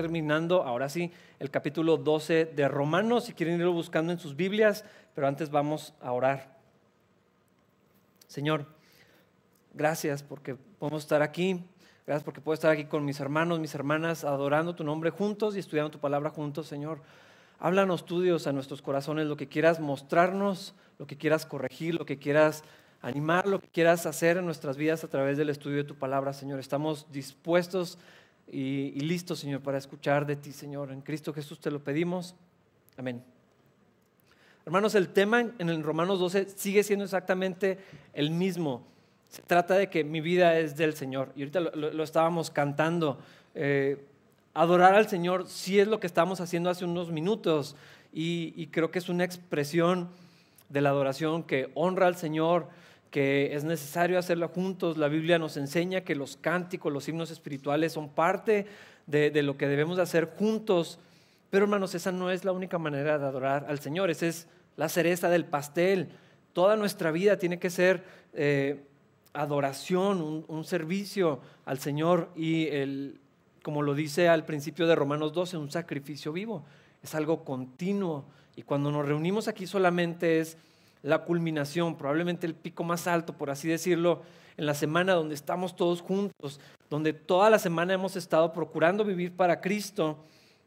terminando, ahora sí, el capítulo 12 de Romanos, si quieren irlo buscando en sus Biblias, pero antes vamos a orar. Señor, gracias porque podemos estar aquí, gracias porque puedo estar aquí con mis hermanos, mis hermanas, adorando tu nombre juntos y estudiando tu palabra juntos, Señor. Háblanos tú, a nuestros corazones, lo que quieras mostrarnos, lo que quieras corregir, lo que quieras animar, lo que quieras hacer en nuestras vidas a través del estudio de tu palabra, Señor. Estamos dispuestos y, listos, Señor, para escuchar de ti, Señor. En Cristo Jesús te lo pedimos. Amén. Hermanos, el tema en el Romanos 12 sigue siendo exactamente el mismo. Se trata de que mi vida es del Señor. Y ahorita lo, estábamos cantando. Eh, adorar al Señor sí es lo que estamos haciendo hace unos minutos y, creo que es una expresión de la adoración que honra al Señor, que es necesario hacerla juntos. La Biblia nos enseña que los cánticos, los himnos espirituales son parte de, lo que debemos de hacer juntos. Pero hermanos, esa no es la única manera de adorar al Señor, esa es la cereza del pastel. Toda nuestra vida tiene que ser eh, adoración, un, un, servicio al Señor y el, como lo dice al principio de Romanos 12, un sacrificio vivo. Es algo continuo. Y cuando nos reunimos aquí solamente es la culminación, probablemente el pico más alto, por así decirlo, en la semana donde estamos todos juntos, donde toda la semana hemos estado procurando vivir para Cristo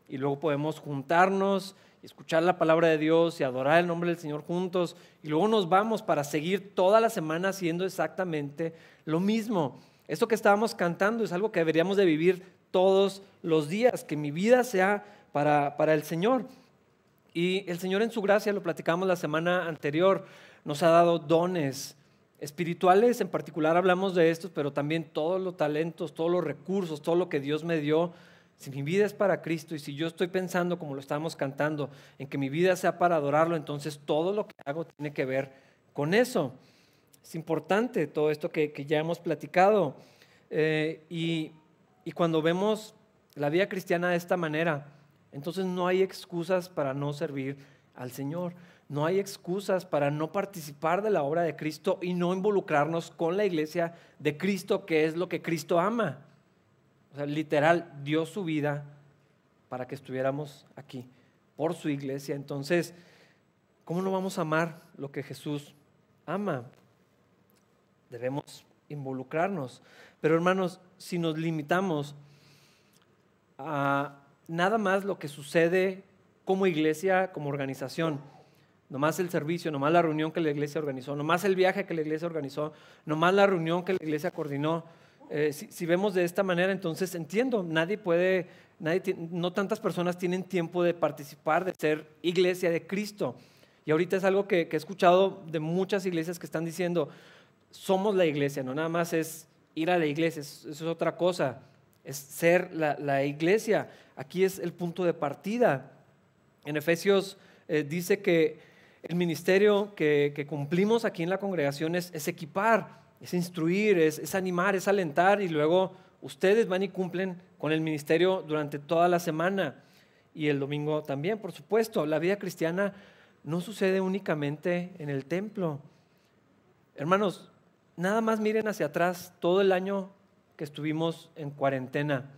y luego podemos juntarnos escuchar la palabra de Dios y adorar el nombre del Señor juntos y luego nos vamos para seguir toda la semana haciendo exactamente lo mismo. Esto que estábamos cantando es algo que deberíamos de vivir todos los días, que mi vida sea para, para el Señor. Y el Señor en su gracia, lo platicamos la semana anterior, nos ha dado dones espirituales, en particular hablamos de estos, pero también todos los talentos, todos los recursos, todo lo que Dios me dio. Si mi vida es para Cristo y si yo estoy pensando, como lo estamos cantando, en que mi vida sea para adorarlo, entonces todo lo que hago tiene que ver con eso. Es importante todo esto que, ya hemos platicado. Eh, y y cuando vemos la vida cristiana de esta manera, entonces no hay excusas para no servir al Señor. No hay excusas para no participar de la obra de Cristo y no involucrarnos con la iglesia de Cristo, que es lo que Cristo ama. O sea, literal, dio su vida para que estuviéramos aquí, por su iglesia. Entonces, ¿cómo no vamos a amar lo que Jesús ama? Debemos involucrarnos. Pero hermanos, si nos limitamos a nada más lo que sucede como iglesia, como organización, nomás el servicio, nomás la reunión que la iglesia organizó, nomás el viaje que la iglesia organizó, nomás la reunión que la iglesia coordinó, eh, si, vemos de esta manera, entonces entiendo, nadie puede, nadie, no tantas personas tienen tiempo de participar, de ser iglesia de Cristo. Y ahorita es algo que, que he escuchado de muchas iglesias que están diciendo, somos la iglesia, no nada más es ir a la iglesia, eso es otra cosa, es ser la, iglesia. Aquí es el punto de partida. En Efesios eh, dice que el ministerio que, cumplimos aquí en la congregación es, equipar, es instruir, es, es, animar, es alentar y luego ustedes van y cumplen con el ministerio durante toda la semana y el domingo también, por supuesto. La vida cristiana no sucede únicamente en el templo. Hermanos, nada más miren hacia atrás todo el año que estuvimos en cuarentena.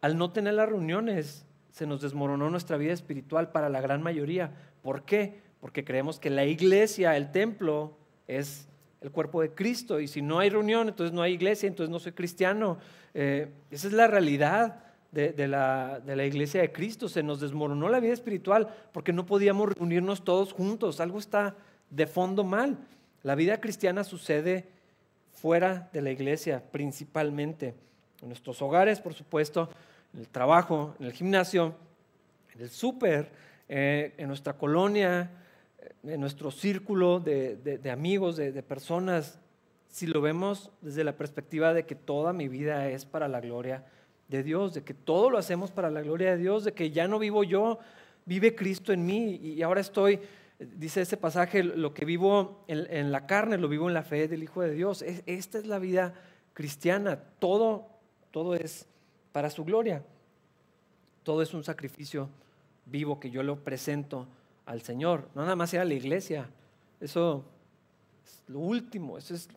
Al no tener las reuniones, se nos desmoronó nuestra vida espiritual para la gran mayoría. ¿Por qué? Porque creemos que la iglesia, el templo, es el cuerpo de Cristo. Y si no hay reunión, entonces no hay iglesia, entonces no soy cristiano. Eh, esa es la realidad de, la, de la iglesia de Cristo. Se nos desmoronó la vida espiritual porque no podíamos reunirnos todos juntos. Algo está de fondo mal. La vida cristiana sucede fuera de la iglesia principalmente, en nuestros hogares, por supuesto, en el trabajo, en el gimnasio, en el súper, eh, en nuestra colonia, eh, en nuestro círculo de, amigos, de, personas, si lo vemos desde la perspectiva de que toda mi vida es para la gloria de Dios, de que todo lo hacemos para la gloria de Dios, de que ya no vivo yo, vive Cristo en mí y ahora estoy dice ese pasaje, lo que vivo en, la carne, lo vivo en la fe del Hijo de Dios. esta es la vida cristiana. Todo, todo es para su gloria. Todo es un sacrificio vivo que yo lo presento al Señor. No nada más ir a la iglesia. Eso es lo último. Eso es,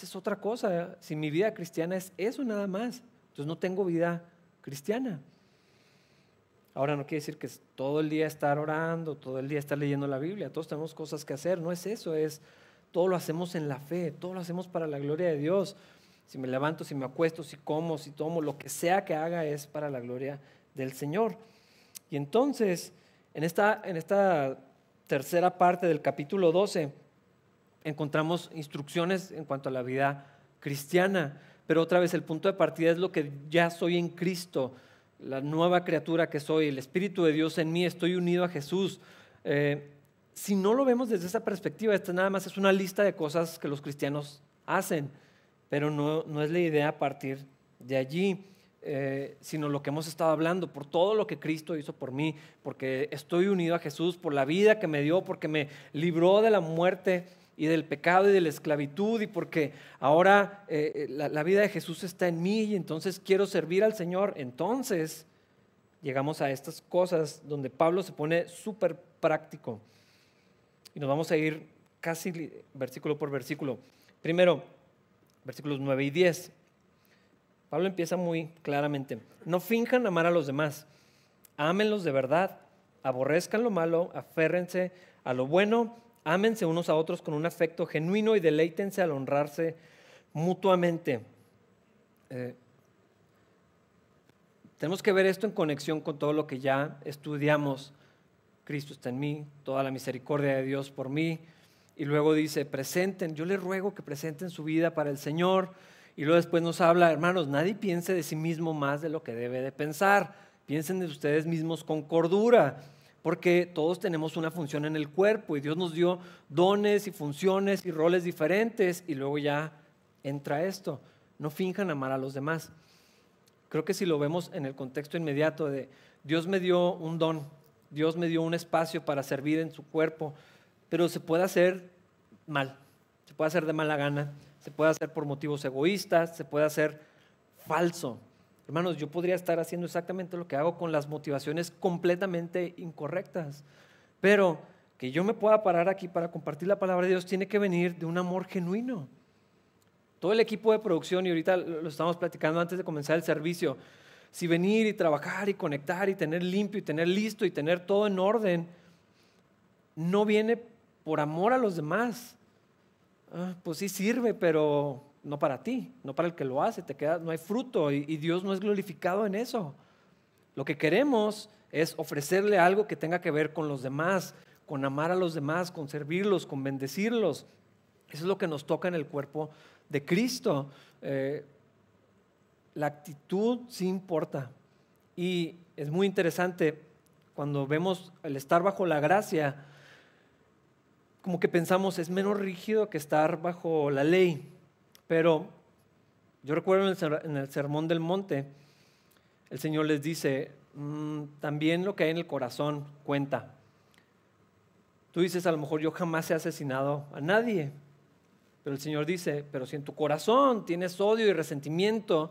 es otra cosa. Si mi vida cristiana es eso nada más, entonces no tengo vida cristiana. Ahora no quiere decir que todo el día estar orando, todo el día estar leyendo la Biblia, todos tenemos cosas que hacer, no es eso, es todo lo hacemos en la fe, todo lo hacemos para la gloria de Dios. Si me levanto, si me acuesto, si como, si tomo, lo que sea que haga es para la gloria del Señor. Y entonces, en esta, en esta tercera parte del capítulo 12, encontramos instrucciones en cuanto a la vida cristiana, pero otra vez el punto de partida es lo que ya soy en Cristo la nueva criatura que soy, el Espíritu de Dios en mí, estoy unido a Jesús. Eh, si no lo vemos desde esa perspectiva, esta nada más es una lista de cosas que los cristianos hacen, pero no, no es la idea a partir de allí, eh, sino lo que hemos estado hablando, por todo lo que Cristo hizo por mí, porque estoy unido a Jesús, por la vida que me dio, porque me libró de la muerte y del pecado y de la esclavitud y porque ahora eh, eh, la, vida de Jesús está en mí y entonces quiero servir al Señor, entonces llegamos a estas cosas donde Pablo se pone súper práctico y nos vamos a ir casi versículo por versículo. Primero, versículos 9 y 10. Pablo empieza muy claramente. No finjan amar a los demás, ámenlos de verdad, aborrezcan lo malo, aférrense a lo bueno Ámense unos a otros con un afecto genuino y deleítense al honrarse mutuamente. Eh, tenemos que ver esto en conexión con todo lo que ya estudiamos. Cristo está en mí, toda la misericordia de Dios por mí. Y luego dice, presenten, yo les ruego que presenten su vida para el Señor. Y luego después nos habla, hermanos, nadie piense de sí mismo más de lo que debe de pensar. Piensen de ustedes mismos con cordura porque todos tenemos una función en el cuerpo y Dios nos dio dones y funciones y roles diferentes y luego ya entra esto. No finjan amar a los demás. Creo que si lo vemos en el contexto inmediato de Dios me dio un don, Dios me dio un espacio para servir en su cuerpo, pero se puede hacer mal, se puede hacer de mala gana, se puede hacer por motivos egoístas, se puede hacer falso. Hermanos, yo podría estar haciendo exactamente lo que hago con las motivaciones completamente incorrectas, pero que yo me pueda parar aquí para compartir la palabra de Dios tiene que venir de un amor genuino. Todo el equipo de producción, y ahorita lo estamos platicando antes de comenzar el servicio, si venir y trabajar y conectar y tener limpio y tener listo y tener todo en orden, no viene por amor a los demás. Ah, pues sí sirve, pero no para ti, no para el que lo hace, te queda, no hay fruto y, Dios no es glorificado en eso. Lo que queremos es ofrecerle algo que tenga que ver con los demás, con amar a los demás, con servirlos, con bendecirlos. Eso es lo que nos toca en el cuerpo de Cristo. Eh, la actitud sí importa. Y es muy interesante cuando vemos el estar bajo la gracia, como que pensamos es menos rígido que estar bajo la ley. Pero yo recuerdo en el, Sermón del Monte, el Señor les dice, mm, también lo que hay en el corazón cuenta. Tú dices, a lo mejor yo jamás he asesinado a nadie, pero el Señor dice, pero si en tu corazón tienes odio y resentimiento,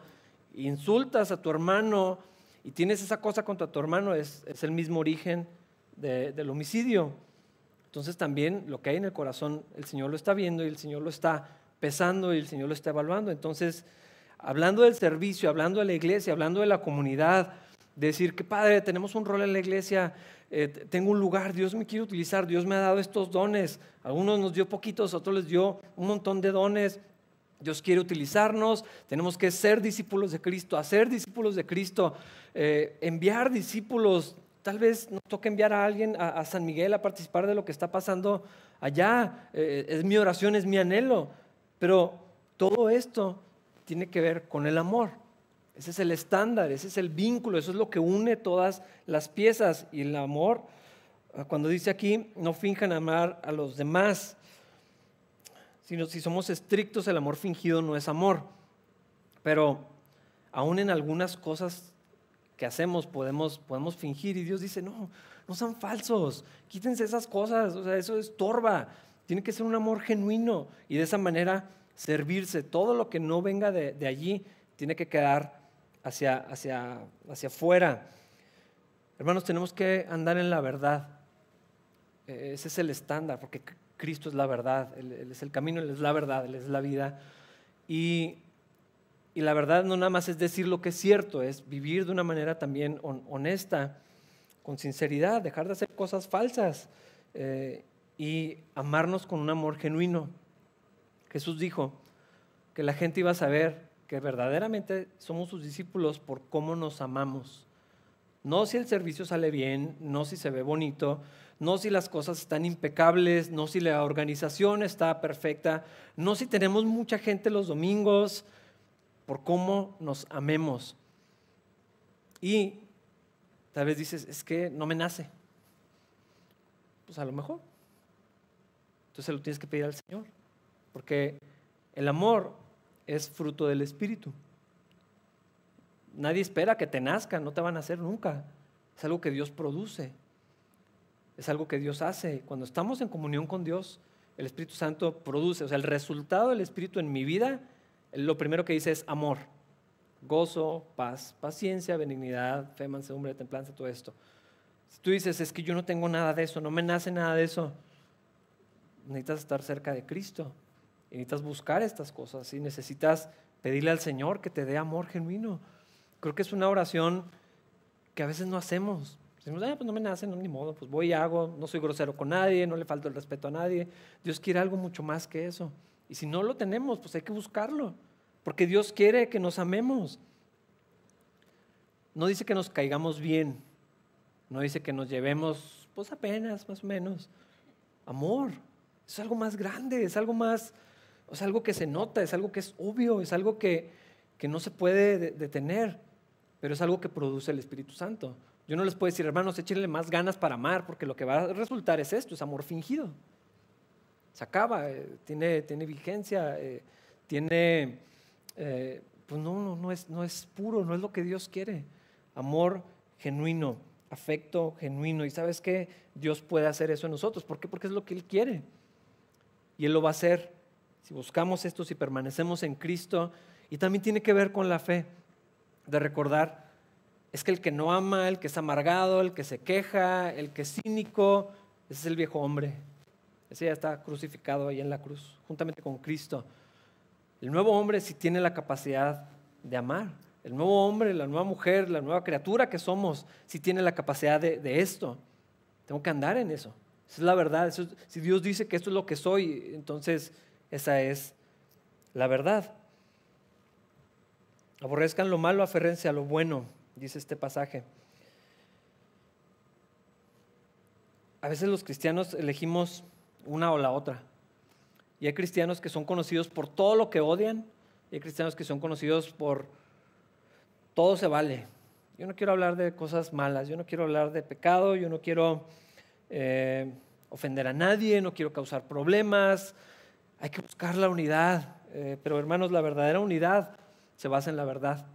insultas a tu hermano y tienes esa cosa contra tu hermano, es, el mismo origen del homicidio. Entonces también lo que hay en el corazón, el Señor lo está viendo y el Señor lo está pesando y el Señor lo está evaluando. Entonces, hablando del servicio, hablando de la iglesia, hablando de la comunidad, decir que Padre, tenemos un rol en la iglesia, eh, tengo un lugar, Dios me quiere utilizar, Dios me ha dado estos dones, algunos nos dio poquitos, otros les dio un montón de dones, Dios quiere utilizarnos, tenemos que ser discípulos de Cristo, hacer discípulos de Cristo, eh, enviar discípulos. Tal vez nos toque enviar a alguien a, San Miguel a participar de lo que está pasando allá. Eh, es mi oración, es mi anhelo. Pero todo esto tiene que ver con el amor. Ese es el estándar, ese es el vínculo, eso es lo que une todas las piezas. Y el amor, ah, cuando dice aquí, no finjan amar a los demás, sino si somos estrictos, el amor fingido no es amor. Pero aún en algunas cosas que hacemos podemos, podemos fingir y Dios dice, no, no sean falsos, quítense esas cosas, o sea, eso es torba. Tiene que ser un amor genuino y de esa manera servirse. Todo lo que no venga de, allí tiene que quedar hacia, hacia, hacia afuera. Hermanos, tenemos que andar en la verdad. E, ese es el estándar, porque Cristo es la verdad, Él, es el camino, Él es la verdad, Él es la vida. Y, y, la verdad no nada más es decir lo que es cierto, es vivir de una manera también honesta. con sinceridad, dejar de hacer cosas falsas eh, y amarnos con un amor genuino. Jesús dijo que la gente iba a saber que verdaderamente somos sus discípulos por cómo nos amamos. No si el servicio sale bien, no si se ve bonito, no si las cosas están impecables, no si la organización está perfecta, no si tenemos mucha gente los domingos, por cómo nos amemos. Y tal vez dices, es que no me nace. Pues a lo mejor. Entonces lo tienes que pedir al Señor. Porque el amor es fruto del Espíritu. Nadie espera que te nazca, no te van a hacer nunca. Es algo que Dios produce. Es algo que Dios hace. Cuando estamos en comunión con Dios, el Espíritu Santo produce. O sea, el resultado del Espíritu en mi vida, lo primero que dice es amor. Gozo, paz, paciencia, benignidad, fe, mansedumbre, templanza, todo esto. Si tú dices, es que yo no tengo nada de eso, no me nace nada de eso, necesitas estar cerca de Cristo. Y necesitas buscar estas cosas y necesitas pedirle al Señor que te dé amor genuino. Creo que es una oración que a veces no hacemos. Decimos, ah, pues no me nace, no, ni modo, pues voy y hago, no soy grosero con nadie, no le falto el respeto a nadie. Dios quiere algo mucho más que eso. Y si no lo tenemos, pues hay que buscarlo, porque Dios quiere que nos amemos. No dice que nos caigamos bien, no dice que nos llevemos, pues apenas, más o menos. Amor, es algo más grande, es algo más, es algo que se nota, es algo que es obvio, es algo que, que no se puede detener, pero es algo que produce el Espíritu Santo. Yo no les puedo decir, hermanos, échenle más ganas para amar, porque lo que va a resultar es esto, es amor fingido. Se acaba, eh, tiene, tiene vigencia, eh, tiene, eh, pues no, no, no, es, no es puro, no es lo que Dios quiere. Amor genuino, afecto genuino. Y sabes qué? Dios puede hacer eso en nosotros. ¿Por qué? Porque es lo que Él quiere. Y Él lo va a hacer si buscamos esto, si permanecemos en Cristo. Y también tiene que ver con la fe, de recordar es que el que no ama, el que es amargado, el que se queja, el que es cínico, ese es el viejo hombre. Ese ya está crucificado ahí en la cruz, juntamente con Cristo. El nuevo hombre sí tiene la capacidad de amar. El nuevo hombre, la nueva mujer, la nueva criatura que somos, sí tiene la capacidad de, esto. Tengo que andar en eso. Esa es la verdad. si Dios dice que esto es lo que soy, entonces esa es la verdad. Aborrezcan lo malo, aferrense a lo bueno dice este pasaje. A veces los cristianos elegimos una o la otra. Y hay cristianos que son conocidos por todo lo que odian, y hay cristianos que son conocidos por todo se vale. Yo no quiero hablar de cosas malas, yo no quiero hablar de pecado, yo no quiero eh, ofender a nadie, no quiero causar problemas. Hay que buscar la unidad, eh, pero hermanos, la verdadera unidad se basa en la verdad.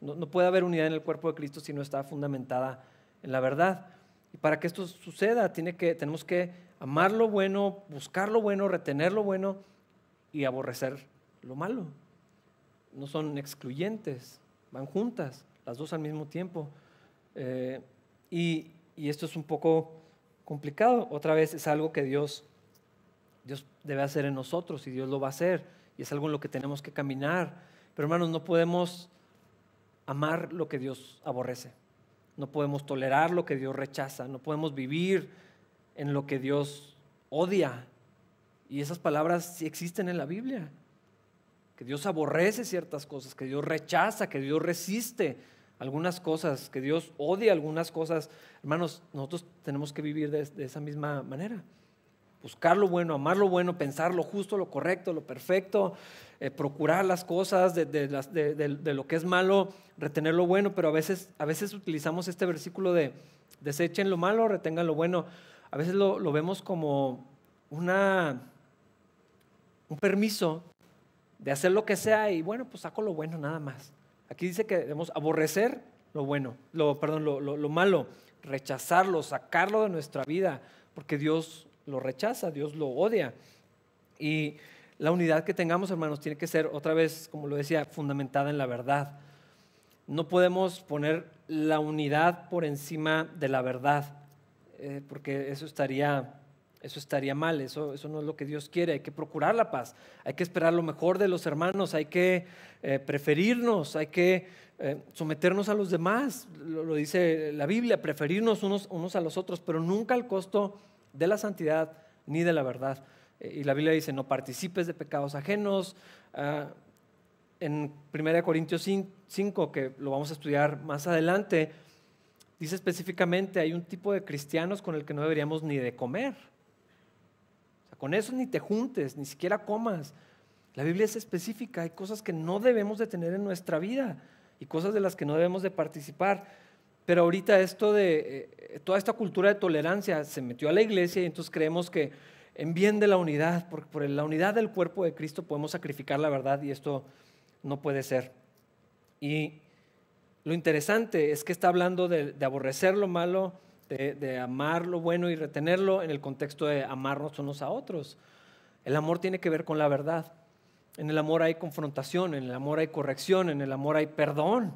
No, puede haber unidad en el cuerpo de Cristo si no está fundamentada en la verdad. Y para que esto suceda, tiene que, tenemos que amar lo bueno, buscar lo bueno, retener lo bueno y aborrecer lo malo. No son excluyentes, van juntas, las dos al mismo tiempo. Eh, y, esto es un poco complicado. Otra vez es algo que Dios, Dios debe hacer en nosotros y Dios lo va a hacer. Y es algo en lo que tenemos que caminar. Pero hermanos, no podemos amar lo que Dios aborrece. No podemos tolerar lo que Dios rechaza. No podemos vivir en lo que Dios odia. Y esas palabras sí existen en la Biblia. Que Dios aborrece ciertas cosas, que Dios rechaza, que Dios resiste algunas cosas, que Dios odia algunas cosas. Hermanos, nosotros tenemos que vivir de, esa misma manera buscar lo bueno, amar lo bueno, pensar lo justo, lo correcto, lo perfecto, eh, procurar las cosas de, lo que es malo, retener lo bueno, pero a veces, a veces utilizamos este versículo de desechen lo malo, retengan lo bueno. A veces lo, vemos como una, un permiso de hacer lo que sea y bueno, pues saco lo bueno nada más. Aquí dice que debemos aborrecer lo bueno, lo, perdón, lo, lo malo, rechazarlo, sacarlo de nuestra vida, porque Dios lo rechaza, Dios lo odia. Y la unidad que tengamos, hermanos, tiene que ser, otra vez, como lo decía, fundamentada en la verdad. No podemos poner la unidad por encima de la verdad, eh, porque eso estaría Eso estaría mal, eso, eso no es lo que Dios quiere. Hay que procurar la paz, hay que esperar lo mejor de los hermanos, hay que eh, preferirnos, hay que eh, someternos a los demás. Lo, dice la Biblia, preferirnos unos, a los otros, pero nunca al costo de la santidad ni de la verdad. Eh, y la Biblia dice, no participes de pecados ajenos. Ah, en 1 Corintios 5, que lo vamos a estudiar más adelante, dice específicamente, hay un tipo de cristianos con el que no deberíamos ni de comer. Con eso ni te juntes, ni siquiera comas. La Biblia es específica, hay cosas que no debemos de tener en nuestra vida y cosas de las que no debemos de participar. Pero ahorita esto de eh, toda esta cultura de tolerancia se metió a la iglesia y entonces creemos que en bien de la unidad, por, por la unidad del cuerpo de Cristo podemos sacrificar la verdad y esto no puede ser. Y lo interesante es que está hablando de, aborrecer lo malo, de, amar lo bueno y retenerlo en el contexto de amarnos unos a otros. El amor tiene que ver con la verdad. En el amor hay confrontación, en el amor hay corrección, en el amor hay perdón.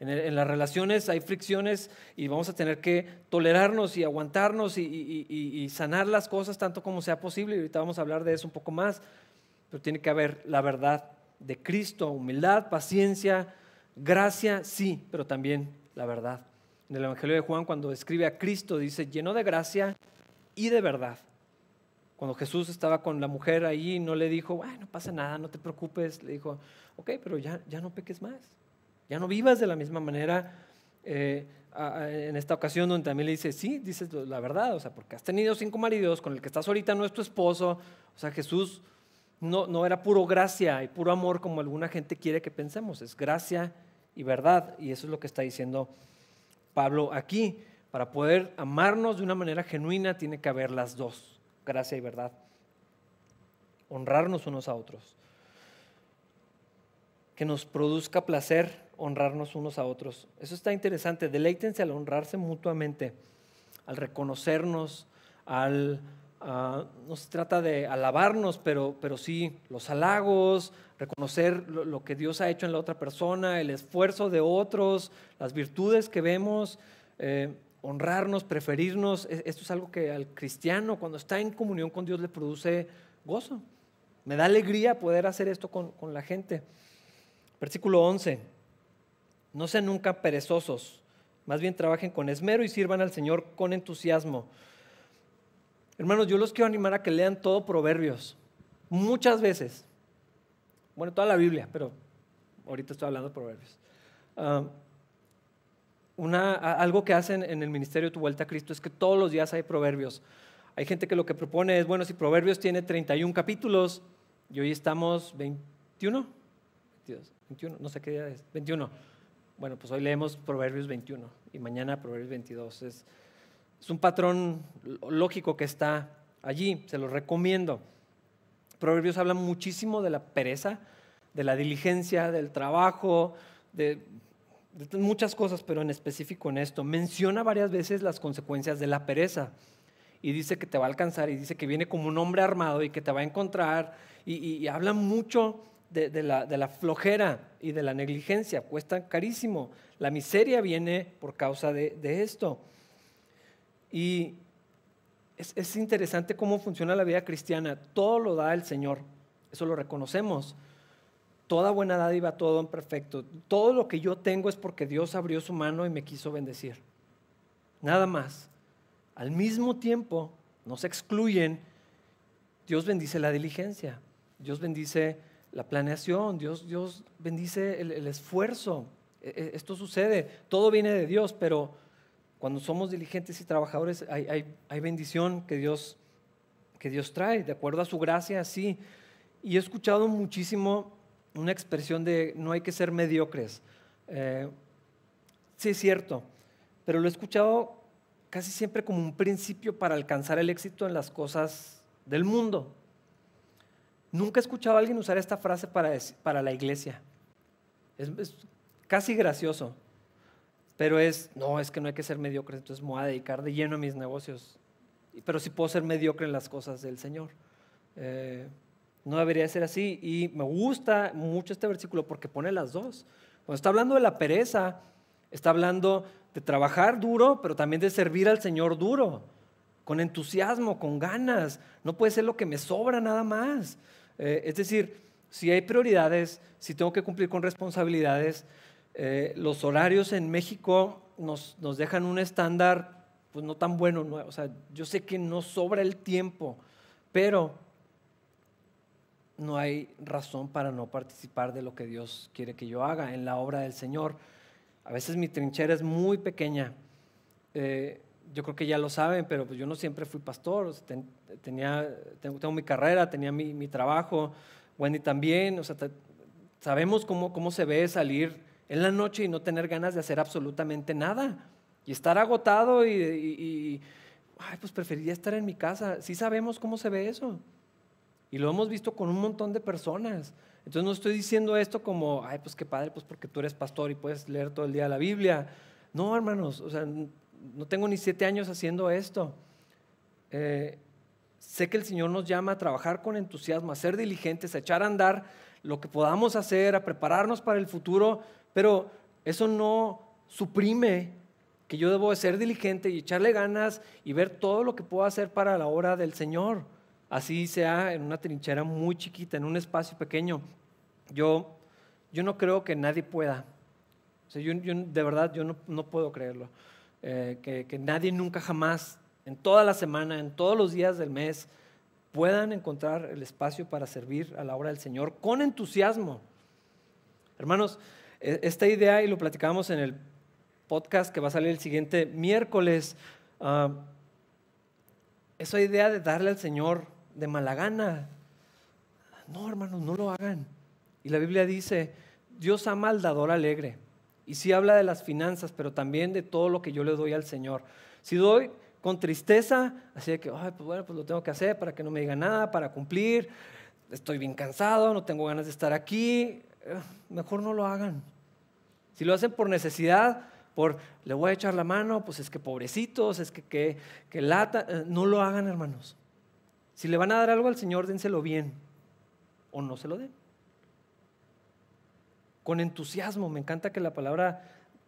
En, las relaciones hay fricciones y vamos a tener que tolerarnos y aguantarnos y, y, sanar las cosas tanto como sea posible. Y ahorita vamos a hablar de eso un poco más. Pero tiene que haber la verdad de Cristo, humildad, paciencia, gracia, sí, pero también la verdad. En el Evangelio de Juan, cuando describe a Cristo, dice, lleno de gracia y de verdad. Cuando Jesús estaba con la mujer ahí, no le dijo, no pasa nada, no te preocupes. Le dijo, ok, pero ya, ya no peques más. Ya no vivas de la misma manera. Eh, en esta ocasión donde también le dice, sí, dices la verdad, o sea, porque has tenido cinco maridos, con el que estás ahorita no es tu esposo. O sea, Jesús no, no era puro gracia y puro amor como alguna gente quiere que pensemos, es gracia y verdad. Y eso es lo que está diciendo Pablo aquí. Para poder amarnos de una manera genuina tiene que haber las dos, gracia y verdad. Honrarnos unos a otros. Que nos produzca placer honrarnos unos a otros. Eso está interesante. Deleítense al honrarse mutuamente, al reconocernos, al Ah, no se trata de alabarnos, pero, pero sí los halagos, reconocer lo, que Dios ha hecho en la otra persona, el esfuerzo de otros, las virtudes que vemos, eh, honrarnos, preferirnos. E, esto es algo que al cristiano cuando está en comunión con Dios le produce gozo. Me da alegría poder hacer esto con, con la gente. Versículo 11. No sean nunca perezosos, más bien trabajen con esmero y sirvan al Señor con entusiasmo Hermanos, yo los quiero animar a que lean todo Proverbios, muchas veces. Bueno, toda la Biblia, pero ahorita estoy hablando de Proverbios. Ah, algo que hacen en el ministerio tu vuelta a Cristo es que todos los días hay proverbios. Hay gente que lo que propone es, bueno, si Proverbios tiene 31 capítulos y hoy estamos 21, 21, no sé qué día es, 21. Bueno, pues hoy leemos Proverbios 21 y mañana Proverbios 22. Es, es un patrón lógico que está allí, se lo recomiendo. Proverbios habla muchísimo de la pereza, de la diligencia, del trabajo, de, muchas cosas, pero en específico en esto. Menciona varias veces las consecuencias de la pereza y dice que te va a alcanzar y dice que viene como un hombre armado y que te va a encontrar y, habla mucho de, la, flojera y de la negligencia, cuesta carísimo. La miseria viene por causa de esto. Y es, interesante cómo funciona la vida cristiana. Todo lo da el Señor, eso lo reconocemos. Toda buena dádiva, todo en perfecto. Todo lo que yo tengo es porque Dios abrió su mano y me quiso bendecir. Nada más. Al mismo tiempo, no se excluyen, Dios bendice la diligencia, Dios bendice la planeación, Dios, Dios bendice el, el esfuerzo. E, e, esto sucede, todo viene de Dios, pero cuando somos diligentes y trabajadores, hay, bendición que Dios, que Dios trae, de acuerdo a su gracia, así. Y he escuchado muchísimo una expresión de no hay que ser mediocres. Eh, sí, es cierto, pero lo he escuchado casi siempre como un principio para alcanzar el éxito en las cosas del mundo. Nunca he escuchado a alguien usar esta frase para, para la iglesia. es casi gracioso. Pero es, no, es que no hay que ser mediocre, entonces me voy a dedicar de lleno a mis negocios. Pero sí puedo ser mediocre en las cosas del Señor. Eh, no debería ser así. Y me gusta mucho este versículo porque pone las dos. Cuando está hablando de la pereza, está hablando de trabajar duro, pero también de servir al Señor duro. con entusiasmo, con ganas. No puede ser lo que me sobra nada más. Eh, es decir, si hay prioridades, si tengo que cumplir con responsabilidades, eh, los horarios en México nos, nos, dejan un estándar pues no tan bueno. O sea, yo sé que no sobra el tiempo, pero no hay razón para no participar de lo que Dios quiere que yo haga en la obra del Señor. A veces mi trinchera es muy pequeña. Eh, yo creo que ya lo saben, pero pues yo no siempre fui pastor. tenía, tengo, mi carrera, tenía mi, trabajo, Wendy también. O sea, sabemos cómo, cómo se ve salir en la noche y no tener ganas de hacer absolutamente nada. Y estar agotado y, ay, pues preferiría estar en mi casa. Sí sabemos cómo se ve eso. Y lo hemos visto con un montón de personas. Entonces no estoy diciendo esto como, ay, pues qué padre, pues porque tú eres pastor y puedes leer todo el día la Biblia. No, hermanos, o sea, no tengo ni siete años haciendo esto. Eh, sé que el Señor nos llama a trabajar con entusiasmo, a ser diligentes, a echar a andar lo que podamos hacer, a prepararnos para el futuro, pero eso no suprime que yo debo de ser diligente y echarle ganas y ver todo lo que puedo hacer para la obra del Señor así sea en una trinchera muy chiquita, en un espacio pequeño. Yo, yo no creo que nadie pueda. yo, de verdad, yo no, puedo creerlo. Eh, que, que nadie nunca jamás, en toda la semana, en todos los días del mes, puedan encontrar el espacio para servir a la obra del Señor con entusiasmo. Hermanos, esta idea, y lo platicamos en el podcast que va a salir el siguiente miércoles, uh, esa idea de darle al Señor de mala gana. No, hermanos, no lo hagan. Y la Biblia dice, Dios ama al dador alegre. Y sí habla de las finanzas, pero también de todo lo que yo le doy al Señor. Si doy con tristeza, así de que, pues bueno, pues lo tengo que hacer para que no me diga nada, para cumplir, estoy bien cansado, no tengo ganas de estar aquí, eh, mejor no lo hagan. Si lo hacen por necesidad, por le voy a echar la mano, pues es que pobrecitos, es que, que, que lata, eh, no lo hagan, hermanos. Si le van a dar algo al Señor, dénselo bien o no se lo den. Con entusiasmo, me encanta que la palabra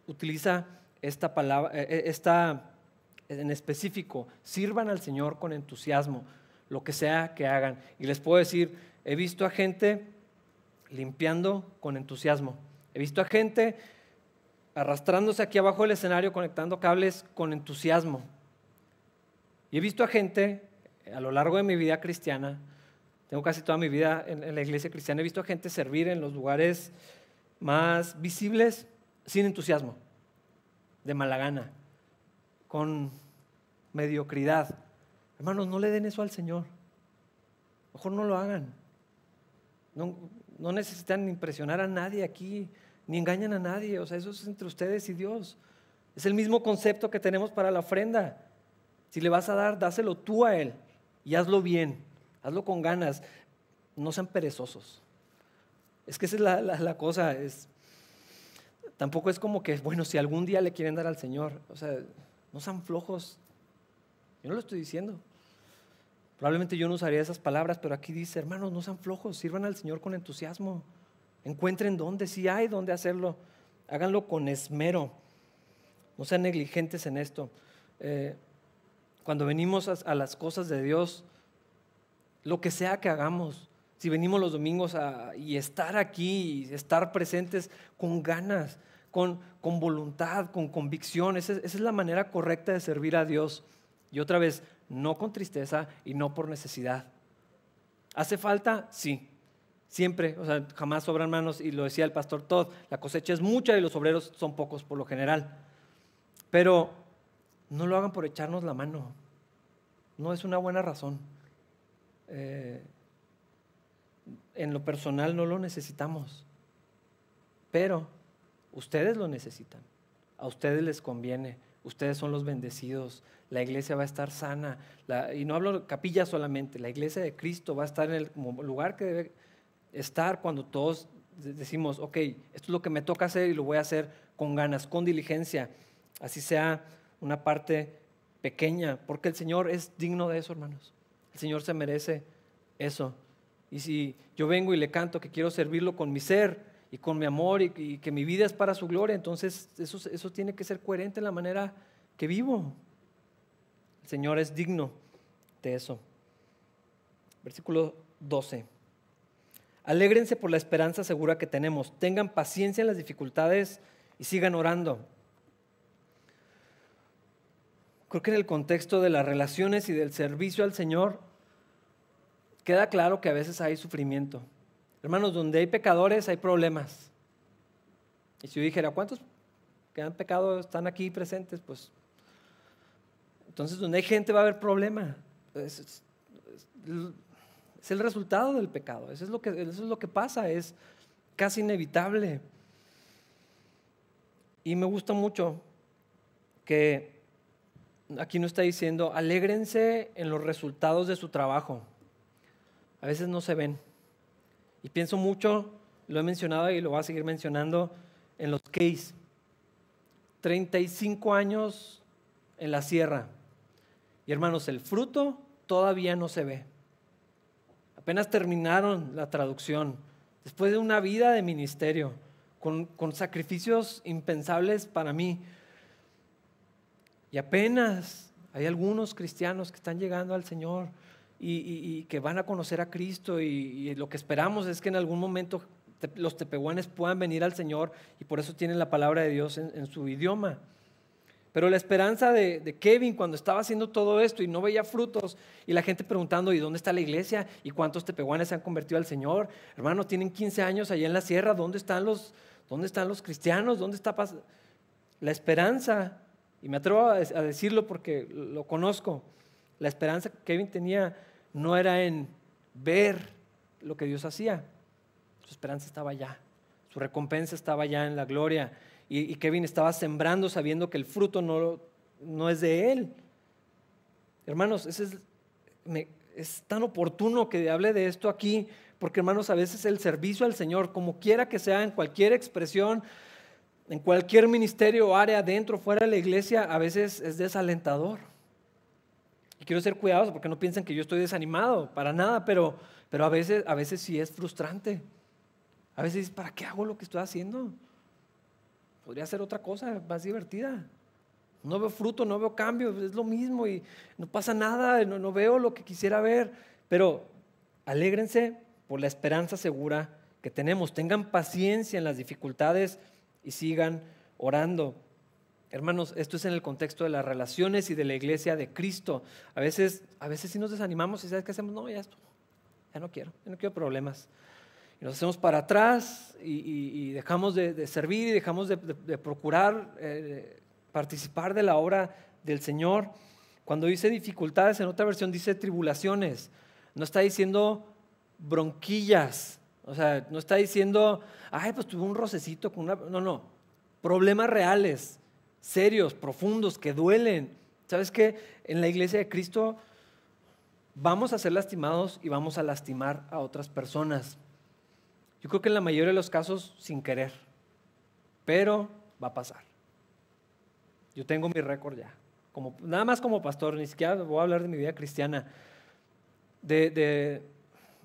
utiliza esta palabra, eh, eh, esta en específico, sirvan al Señor con entusiasmo, lo que sea que hagan. Y les puedo decir, he visto a gente limpiando con entusiasmo. He visto a gente arrastrándose aquí abajo del escenario, conectando cables con entusiasmo. Y he visto a gente a lo largo de mi vida cristiana, tengo casi toda mi vida en, la iglesia cristiana, he visto a gente servir en los lugares más visibles sin entusiasmo, de mala gana, con mediocridad. Hermanos, no le den eso al Señor. Mejor no lo hagan. No necesitan impresionar a nadie aquí, ni engañan a nadie. O sea, eso es entre ustedes y Dios. Es el mismo concepto que tenemos para la ofrenda. Si le vas a dar, dáselo tú a Él y hazlo bien, hazlo con ganas, no sean perezosos. Es que esa es la, cosa, es, tampoco es como que, bueno, si algún día le quieren dar al Señor, o sea, no sean flojos. Yo no lo estoy diciendo. Probablemente yo no usaría esas palabras, pero aquí dice, hermanos, no sean flojos, sirvan al Señor con entusiasmo. Encuentren dónde, si hay dónde hacerlo, háganlo con esmero. No sean negligentes en esto. Eh, cuando venimos a, las cosas de Dios, lo que sea que hagamos, si venimos los domingos y estar aquí, y estar presentes con ganas, con, con voluntad, con convicción, esa, esa, es la manera correcta de servir a Dios. Y otra vez, no con tristeza y no por necesidad. ¿Hace falta? Sí. Siempre, o sea, jamás sobran manos, y lo decía el pastor Todd, la cosecha es mucha y los obreros son pocos por lo general. Pero no lo hagan por echarnos la mano. No es una buena razón. Eh, en lo personal no lo necesitamos, pero ustedes lo necesitan. A ustedes les conviene. Ustedes son los bendecidos. La iglesia va a estar sana. y no hablo capilla solamente. La iglesia de Cristo va a estar en el lugar que debe estar cuando todos decimos, ok, esto es lo que me toca hacer y lo voy a hacer con ganas, con diligencia. Así sea una parte pequeña, porque el Señor es digno de eso, hermanos. El Señor se merece eso. Y si yo vengo y le canto que quiero servirlo con mi ser y con mi amor y, que mi vida es para su gloria, entonces eso, eso tiene que ser coherente en la manera que vivo. El Señor es digno de eso. Versículo 12. Alégrense por la esperanza segura que tenemos. Tengan paciencia en las dificultades y sigan orando. Creo que en el contexto de las relaciones y del servicio al Señor, queda claro que a veces hay sufrimiento. Hermanos, donde hay pecadores hay problemas. Y si yo dijera, ¿cuántos que han pecado están aquí presentes? Pues entonces donde hay gente va a haber problema. Es, el resultado del pecado. Eso es, lo que, eso es lo que pasa, es casi inevitable. Y me gusta mucho que aquí no está diciendo, alégrense en los resultados de su trabajo a veces no se ven. Y pienso mucho, lo he mencionado y lo voy a seguir mencionando, en los case. 35 años en la sierra. Y hermanos, el fruto todavía no se ve. Apenas terminaron la traducción. Después de una vida de ministerio, con, con sacrificios impensables para mí. Y apenas hay algunos cristianos que están llegando al Señor y, que van a conocer a Cristo y, lo que esperamos es que en algún momento los tepehuanes puedan venir al Señor y por eso tienen la palabra de Dios en, su idioma. Pero la esperanza de, Kevin cuando estaba haciendo todo esto y no veía frutos y la gente preguntando, ¿y dónde está la iglesia? ¿Y cuántos tepehuanes se han convertido al Señor? Hermanos, tienen 15 años allá en la sierra, ¿dónde están los, dónde están los cristianos? ¿Dónde está la esperanza? Y me atrevo a decirlo porque lo conozco. La esperanza que Kevin tenía no era en ver lo que Dios hacía. Su esperanza estaba allá. Su recompensa estaba allá en la gloria. Y, Kevin estaba sembrando sabiendo que el fruto no, no es de él. Hermanos, es, es tan oportuno que hable de esto aquí, porque hermanos, a veces el servicio al Señor, como quiera que sea, en cualquier expresión, en cualquier ministerio o área, dentro o fuera de la iglesia, a veces es desalentador. Y quiero ser cuidadoso porque no piensen que yo estoy desanimado, para nada, pero, pero a, veces, a veces sí es frustrante. A veces, ¿para qué hago lo que estoy haciendo? Podría ser otra cosa más divertida. No veo fruto, no veo cambio, es lo mismo y no pasa nada, no, veo lo que quisiera ver. Pero alégrense por la esperanza segura que tenemos. Tengan paciencia en las dificultades y sigan orando. Hermanos, esto es en el contexto de las relaciones y de la iglesia de Cristo. A veces, a veces sí nos desanimamos y ¿sabes qué hacemos? No, ya esto, ya no quiero, ya no quiero problemas. Y nos hacemos para atrás y, dejamos de, servir y dejamos de, procurar eh, participar de la obra del Señor. Cuando dice dificultades, en otra versión dice tribulaciones. No está diciendo bronquillas. O sea, no está diciendo, ay, pues tuve un rocecito con una... No, no. Problemas reales serios, profundos, que duelen. ¿Sabes qué? En la iglesia de Cristo vamos a ser lastimados y vamos a lastimar a otras personas. Yo creo que en la mayoría de los casos sin querer, pero va a pasar. Yo tengo mi récord ya, como, nada más como pastor, ni siquiera voy a hablar de mi vida cristiana. De,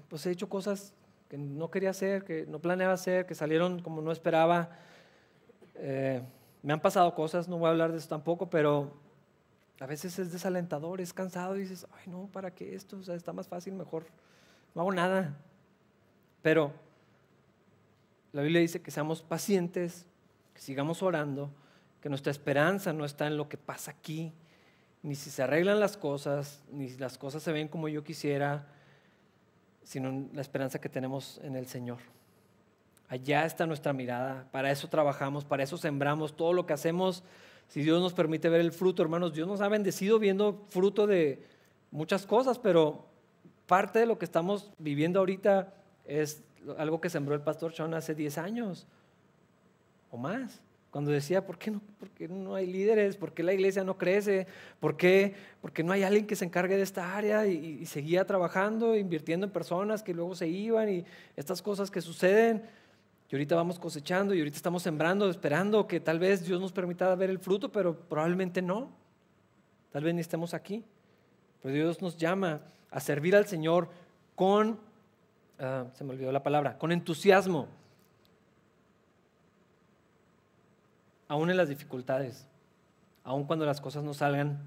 pues he hecho cosas que no quería hacer, que no planeaba hacer, que salieron como no esperaba. Eh, me han pasado cosas, no voy a hablar de eso tampoco, pero a veces es desalentador, es cansado y dices, ay no, ¿para qué esto? O sea, está más fácil, mejor no hago nada. Pero la Biblia dice que seamos pacientes, que sigamos orando, que nuestra esperanza no está en lo que pasa aquí, ni si se arreglan las cosas, ni si las cosas se ven como yo quisiera, sino en la esperanza que tenemos en el Señor. Allá está nuestra mirada, para eso trabajamos, para eso sembramos, todo lo que hacemos, si Dios nos permite ver el fruto, hermanos, Dios nos ha bendecido viendo fruto de muchas cosas, pero parte de lo que estamos viviendo ahorita es algo que sembró el pastor Sean hace 10 años o más. Cuando decía, ¿por qué no, no hay líderes? ¿Por qué la iglesia no crece? ¿Por qué, porque no hay alguien que se encargue de esta área? Y, y seguía trabajando, invirtiendo en personas que luego se iban y estas cosas que suceden. Y ahorita vamos cosechando y ahorita estamos sembrando, esperando que tal vez Dios nos permita ver el fruto, pero probablemente no. Tal vez ni estemos aquí. Pero Dios nos llama a servir al Señor con, ah, se me olvidó la palabra, con entusiasmo. Aún en las dificultades, aún cuando las cosas no salgan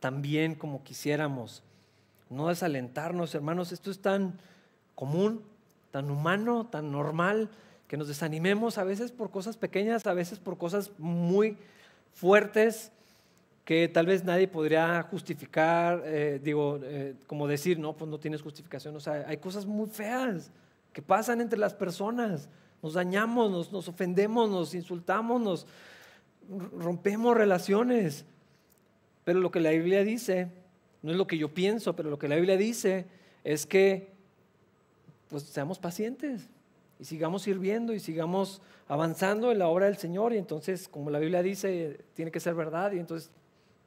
tan bien como quisiéramos. No desalentarnos, hermanos, esto es tan común, tan humano, tan normal, que nos desanimemos a veces por cosas pequeñas, a veces por cosas muy fuertes que tal vez nadie podría justificar, eh, digo, eh, como decir, no, pues no tienes justificación. O sea, hay cosas muy feas que pasan entre las personas. Nos dañamos, nos, nos ofendemos, nos insultamos, nos rompemos relaciones. Pero lo que la Biblia dice, no es lo que yo pienso, pero lo que la Biblia dice es que pues seamos pacientes y sigamos sirviendo y sigamos avanzando en la obra del Señor. Y entonces, como la Biblia dice, tiene que ser verdad. Y entonces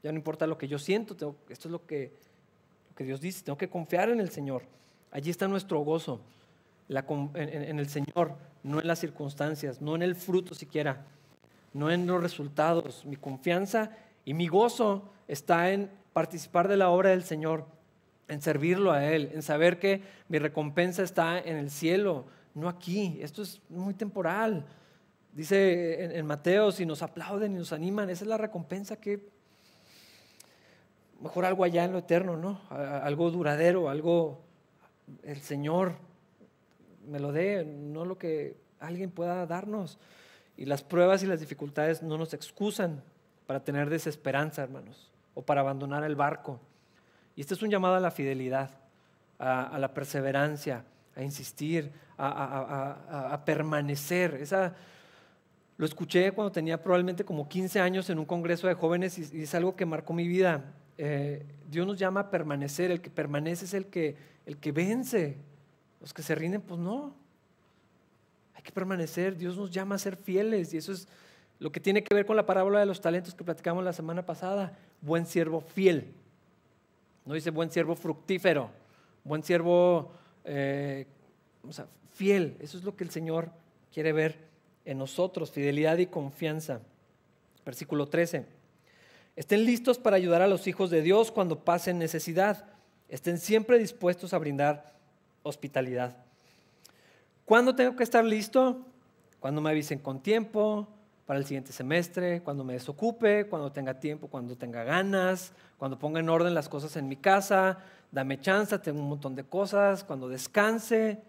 ya no importa lo que yo siento, esto es lo que, que, Dios dice, tengo que confiar en el Señor. Allí está nuestro gozo, en, el Señor, no en las circunstancias, no en el fruto siquiera, no en los resultados. Mi confianza y mi gozo está en participar de la obra del Señor, en servirlo a Él, en saber que mi recompensa está en el cielo, no aquí. Esto es muy temporal. Dice en, en Mateo, si nos aplauden y nos animan, esa es la recompensa que mejor algo allá en lo eterno, ¿no? Algo duradero, algo el Señor me lo dé, no lo que alguien pueda darnos. Y las pruebas y las dificultades no nos excusan para tener desesperanza, hermanos, o para abandonar el barco. Y este es un llamado a la fidelidad, a, la perseverancia, a insistir, a, permanecer. Esa, lo escuché cuando tenía probablemente como 15 años en un congreso de jóvenes y es algo que marcó mi vida. Eh, Dios nos llama a permanecer, el que permanece es el que, el que vence. Los que se rinden, pues no. Hay que permanecer, Dios nos llama a ser fieles y eso es lo que tiene que ver con la parábola de los talentos que platicamos la semana pasada. Buen siervo fiel. No dice buen siervo fructífero, buen siervo eh, fiel. Eso es lo que el Señor quiere ver en nosotros, fidelidad y confianza. Versículo 13. Estén listos para ayudar a los hijos de Dios cuando pasen necesidad. Estén siempre dispuestos a brindar hospitalidad. ¿Cuándo tengo que estar listo? Cuando me avisen con tiempo, para el siguiente semestre, cuando me desocupe, cuando tenga tiempo, cuando tenga ganas, cuando ponga en orden las cosas en mi casa, dame chance, tengo un montón de cosas, cuando descanse.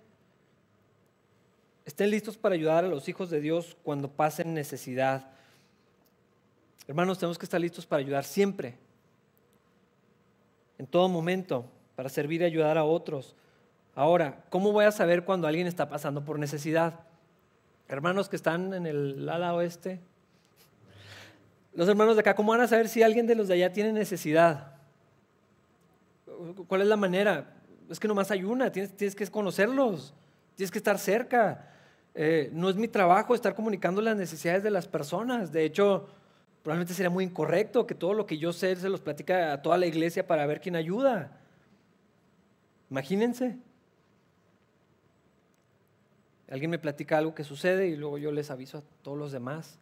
Estén listos para ayudar a los hijos de Dios cuando pasen necesidad. Hermanos, tenemos que estar listos para ayudar siempre, en todo momento, para servir y ayudar a otros. Ahora, ¿cómo voy a saber cuando alguien está pasando por necesidad? Hermanos que están en el ala oeste, los hermanos de acá, ¿cómo van a saber si alguien de los de allá tiene necesidad? ¿Cuál es la manera? Es que nomás hay una, tienes, tienes que conocerlos, tienes que estar cerca. Eh, no es mi trabajo estar comunicando las necesidades de las personas. De hecho, Probablemente sería muy incorrecto que todo lo que yo sé se los platica a toda la iglesia para ver quién ayuda. Imagínense. Alguien me platica algo que sucede y luego yo les aviso a todos los demás.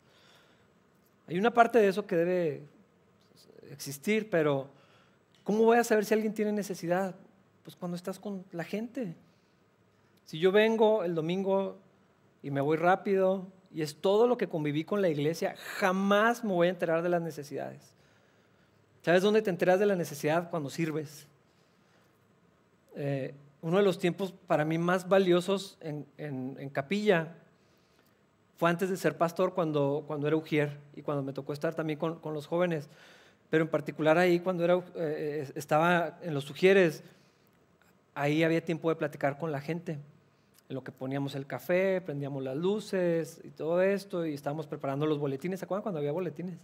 Hay una parte de eso que debe existir, pero ¿cómo voy a saber si alguien tiene necesidad? Pues cuando estás con la gente. Si yo vengo el domingo y me voy rápido y es todo lo que conviví con la iglesia, jamás me voy a enterar de las necesidades. ¿Sabes dónde te enteras de la necesidad? Cuando sirves. Eh, uno de los tiempos para mí más valiosos en, capilla fue antes de ser pastor cuando, cuando era ujier y cuando me tocó estar también con, los jóvenes. Pero en particular ahí cuando era, eh, estaba en los ujieres, ahí había tiempo de platicar con la gente en lo que poníamos el café, prendíamos las luces y todo esto, y estábamos preparando los boletines. ¿Se acuerdan cuando había boletines?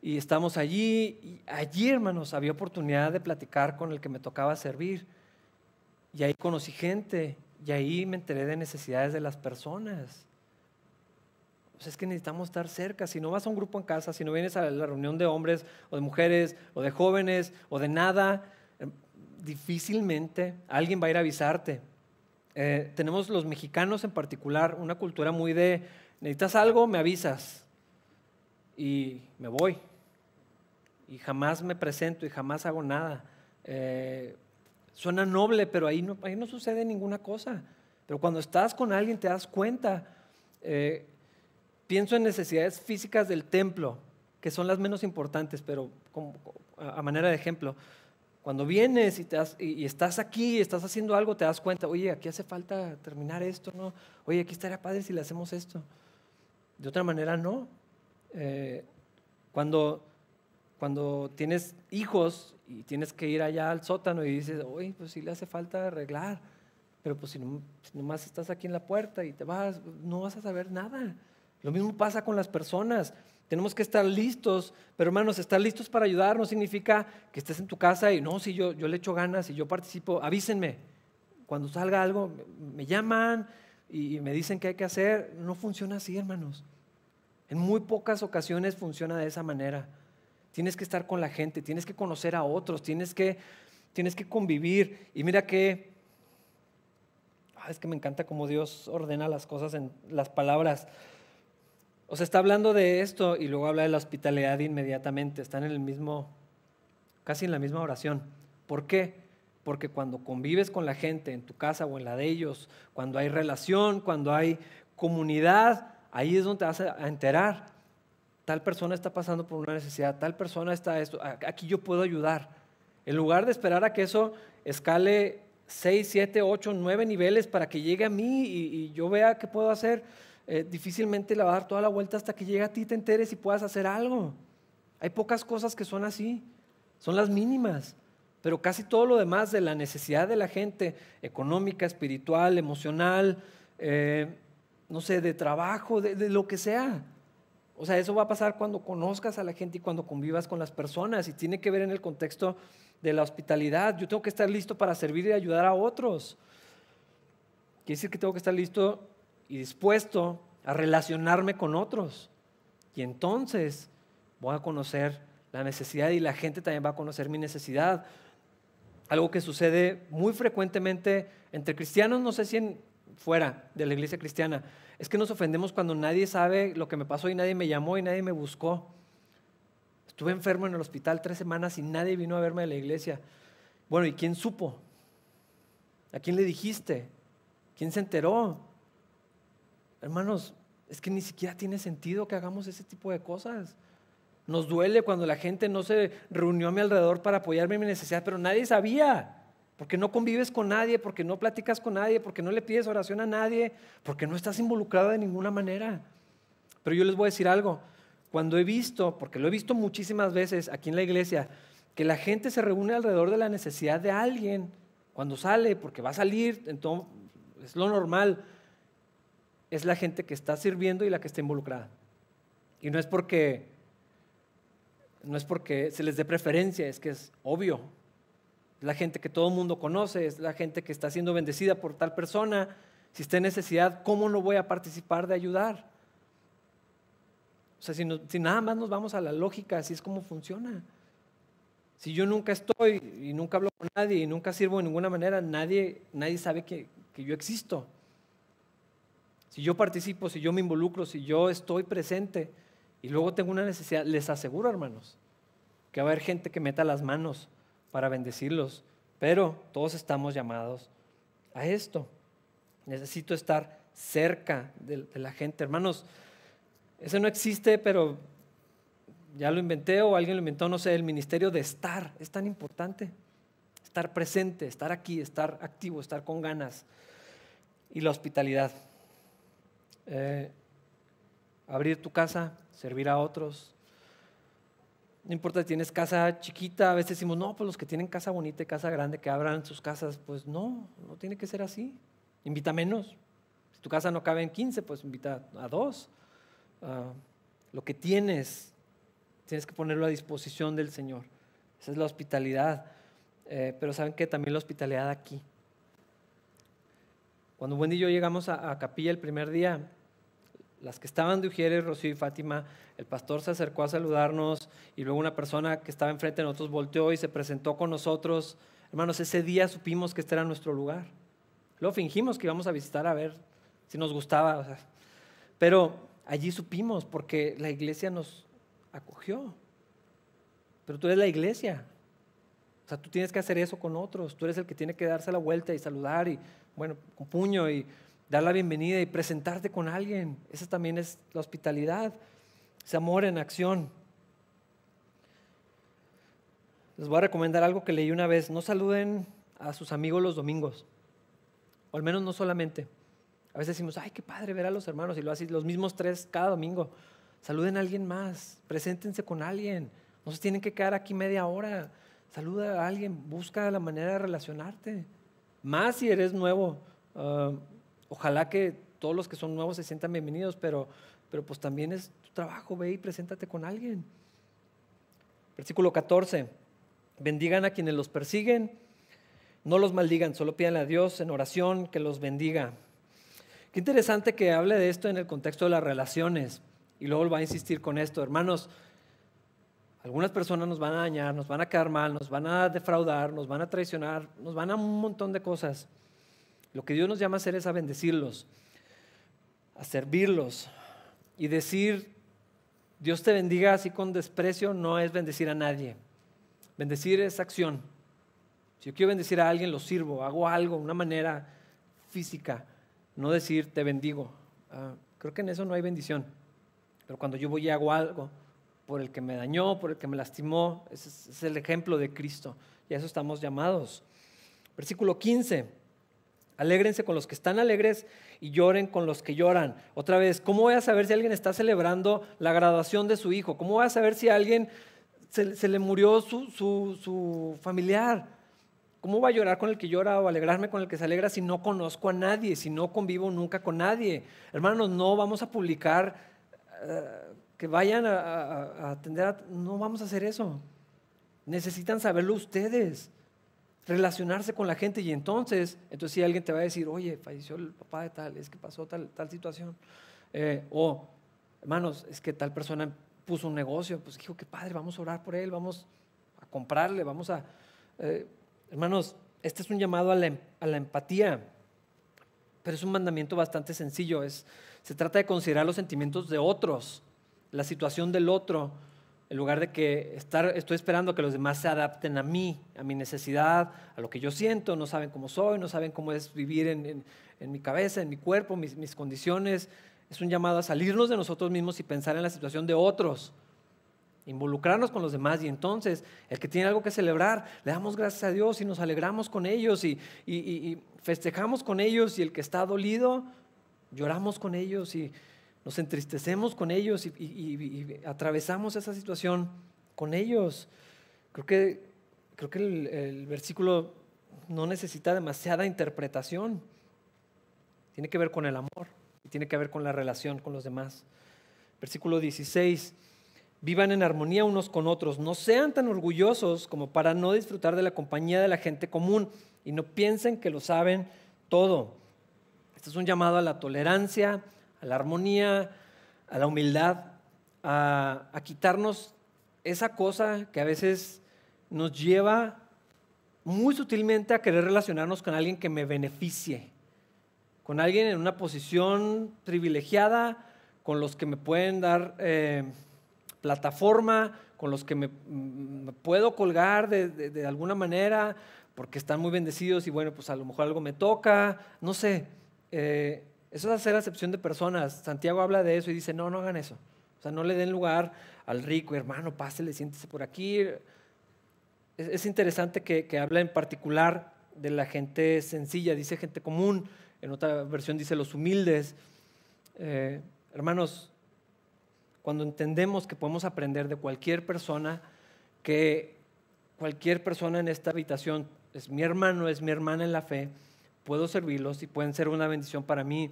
Y estábamos allí, y allí, hermanos, había oportunidad de platicar con el que me tocaba servir. Y ahí conocí gente, y ahí me enteré de necesidades de las personas. Pues es que necesitamos estar cerca. Si no vas a un grupo en casa, si no vienes a la reunión de hombres o de mujeres o de jóvenes o de nada, eh, difícilmente alguien va a ir a avisarte. Eh, tenemos los mexicanos en particular una cultura muy de, necesitas algo, me avisas y me voy. Y jamás me presento y jamás hago nada. Eh, suena noble, pero ahí no, ahí no sucede ninguna cosa. Pero cuando estás con alguien te das cuenta. Eh, pienso en necesidades físicas del templo. que son las menos importantes, pero a manera de ejemplo. Cuando vienes y, y, estás aquí, estás haciendo algo, te das cuenta, oye, aquí hace falta terminar esto, ¿no? Oye, aquí estaría padre si le hacemos esto. De otra manera, no. Eh, cuando, cuando tienes hijos y tienes que ir allá al sótano y dices, oye, pues sí le hace falta arreglar, pero pues si, no, si nomás estás aquí en la puerta y te vas, no vas a saber nada. Lo mismo pasa con las personas. Tenemos que estar listos, pero hermanos, estar listos para ayudar no significa que estés en tu casa y no, si yo, yo le echo ganas y yo participo, avísenme. Cuando salga algo, me llaman y me dicen qué hay que hacer. No funciona así, hermanos. En muy pocas ocasiones funciona de esa manera. Tienes que estar con la gente, tienes que conocer a otros, tienes que, tienes que convivir. Y mira que, ah, es que me encanta cómo Dios ordena las cosas en las palabras. O sea, está hablando de esto y luego habla de la hospitalidad inmediatamente. Están en el mismo, casi en la misma oración. ¿Por qué? Porque cuando convives con la gente en tu casa o en la de ellos, cuando hay relación, cuando hay comunidad, ahí es donde te vas a enterar. Tal persona está pasando por una necesidad, tal persona está esto, aquí yo puedo ayudar. En lugar de esperar a que eso escale 6, 7, 8, 9 niveles para que llegue a mí y yo vea qué puedo hacer, eh, difícilmente le va a dar toda la vuelta hasta que llegue a ti, te enteres y puedas hacer algo. Hay pocas cosas que son así, son las mínimas, pero casi todo lo demás de la necesidad de la gente, económica, espiritual, emocional, eh, no sé, de trabajo, de, de lo que sea. O sea, eso va a pasar cuando conozcas a la gente y cuando convivas con las personas y tiene que ver en el contexto de la hospitalidad. Yo tengo que estar listo para servir y ayudar a otros. Quiere decir que tengo que estar listo y dispuesto a relacionarme con otros. Y entonces voy a conocer la necesidad y la gente también va a conocer mi necesidad. Algo que sucede muy frecuentemente entre cristianos, no sé si en, fuera de la iglesia cristiana, es que nos ofendemos cuando nadie sabe lo que me pasó y nadie me llamó y nadie me buscó. Estuve enfermo en el hospital tres semanas y nadie vino a verme de la iglesia. Bueno, ¿y quién supo? ¿A quién le dijiste? ¿Quién se enteró? Hermanos, es que ni siquiera tiene sentido que hagamos ese tipo de cosas. Nos duele cuando la gente no se reunió a mi alrededor para apoyarme en mi necesidad, pero nadie sabía. Porque no convives con nadie, porque no platicas con nadie, porque no le pides oración a nadie, porque no estás involucrado de ninguna manera. Pero yo les voy a decir algo. Cuando he visto, porque lo he visto muchísimas veces aquí en la iglesia, que la gente se reúne alrededor de la necesidad de alguien, cuando sale, porque va a salir, entonces es lo normal es la gente que está sirviendo y la que está involucrada. Y no es porque no es porque se les dé preferencia, es que es obvio. La gente que todo el mundo conoce, es la gente que está siendo bendecida por tal persona. Si está en necesidad, ¿cómo no voy a participar de ayudar? O sea, si, si nada más nos vamos a la lógica, así es como funciona. Si yo nunca estoy y nunca hablo con nadie y nunca sirvo de ninguna manera, nadie, nadie sabe que, que yo existo. Si yo participo, si yo me involucro, si yo estoy presente y luego tengo una necesidad, les aseguro, hermanos, que va a haber gente que meta las manos para bendecirlos, pero todos estamos llamados a esto. Necesito estar cerca de, la gente. Hermanos, eso no existe, pero ya lo inventé o alguien lo inventó, no sé, el ministerio de estar es tan importante. Estar presente, estar aquí, estar activo, estar con ganas. Y la hospitalidad. Eh, abrir tu casa, servir a otros. No importa si tienes casa chiquita, a veces decimos, no, pues los que tienen casa bonita y casa grande, que abran sus casas. Pues no, no tiene que ser así. Invita menos. Si tu casa no cabe en 15, pues invita a dos. Ah, lo que tienes, tienes que ponerlo a disposición del Señor. Esa es la hospitalidad. Eh, pero saben que también la hospitalidad aquí. Cuando Wendy y yo llegamos a, a Capilla el primer día, las que estaban de Ujieres, Rocío y Fátima, el pastor se acercó a saludarnos y luego una persona que estaba enfrente de nosotros volteó y se presentó con nosotros. Hermanos, ese día supimos que este era nuestro lugar. Luego fingimos que íbamos a visitar a ver si nos gustaba. pero allí supimos porque la iglesia nos acogió. Pero tú eres la iglesia. O sea, tú tienes que hacer eso con otros. Tú eres el que tiene que darse la vuelta y saludar y, bueno, con puño y dar la bienvenida y presentarte con alguien. Esa también es la hospitalidad, ese amor en acción. les voy a recomendar algo que leí una vez. No saluden a sus amigos los domingos. O al menos no solamente. A veces decimos, ay, qué padre ver a los hermanos y lo así, los mismos tres cada domingo. Saluden a alguien más, preséntense con alguien. No se tienen que quedar aquí media hora. Saluda a alguien, busca la manera de relacionarte. Más si eres nuevo. Ah, ojalá que todos los que son nuevos se sientan bienvenidos, pero, pero pues también es tu trabajo, ve y preséntate con alguien. Versículo 14. Bendigan a quienes los persiguen, no los maldigan, solo pidan a Dios en oración que los bendiga. Qué interesante que hable de esto en el contexto de las relaciones. Y luego va a insistir con esto, hermanos. Algunas personas nos van a dañar, nos van a quedar mal, nos van a defraudar, nos van a traicionar, nos van a un montón de cosas. Lo que Dios nos llama a hacer es a bendecirlos, a servirlos y decir, Dios te bendiga así con desprecio, no es bendecir a nadie. Bendecir es acción. Si yo quiero bendecir a alguien, lo sirvo, hago algo, una manera física, no decir te bendigo. Ah, creo que en eso no hay bendición. Pero cuando yo voy y hago algo por el que me dañó, por el que me lastimó, es el ejemplo de Cristo. Y a eso estamos llamados. Versículo 15. Alégrense con los que están alegres y lloren con los que lloran. Otra vez, ¿cómo voy a saber si alguien está celebrando la graduación de su hijo? ¿Cómo voy a saber si alguien se, le murió su, familiar. ¿Cómo va a llorar con el que llora o alegrarme con el que se alegra si no conozco a nadie, si no convivo nunca con nadie? Hermanos, no vamos a publicar eh, que vayan a, atender, a, no vamos a hacer eso. Necesitan saberlo ustedes, relacionarse con la gente y entonces, entonces si alguien te va a decir, oye, falleció el papá de tal, es que pasó tal, tal situación, eh, o hermanos, es que tal persona puso un negocio, pues dijo, qué padre, vamos a orar por él, vamos a comprarle, vamos a... Eh, hermanos, este es un llamado a la, em, a la, empatía, pero es un mandamiento bastante sencillo. Es, se trata de considerar los sentimientos de otros, la situación del otro, en lugar de que estar, estoy esperando que los demás se adapten a mí, a mi necesidad, a lo que yo siento, no saben cómo soy, no saben cómo es vivir en, en, mi cabeza, en mi cuerpo, mis, mis condiciones. Es un llamado a salirnos de nosotros mismos y pensar en la situación de otros, involucrarnos con los demás. Y entonces el que tiene algo que celebrar, le damos gracias a Dios y nos alegramos con ellos y, festejamos con ellos y el que está dolido, lloramos con ellos y nos entristecemos con ellos y, atravesamos esa situación con ellos. Creo que, creo que el versículo no necesita demasiada interpretación, tiene que ver con el amor tiene que ver con la relación con los demás. Versículo 16. Vivan en armonía unos con otros, no sean tan orgullosos como para no disfrutar de la compañía de la gente común y no piensen que lo saben todo. Este es un llamado a la tolerancia, a la armonía, a la humildad, a, quitarnos esa cosa que a veces nos lleva muy sutilmente a querer relacionarnos con alguien que me beneficie con alguien en una posición privilegiada, con los que me pueden dar eh, plataforma, con los que me, puedo colgar de, alguna manera, porque están muy bendecidos y bueno, pues a lo mejor algo me toca, no sé. Eh, eso es hacer acepción de personas. Santiago habla de eso y dice, no, no hagan eso. O sea, no le den lugar al rico, hermano, pásele, siéntese por aquí. Es, interesante que, que habla en particular de la gente sencilla, dice gente común, en otra versión dice los humildes. Eh, hermanos, cuando entendemos que podemos aprender de cualquier persona, que cualquier persona en esta habitación es mi hermano, es mi hermana en la fe, puedo servirlos y pueden ser una bendición para mí.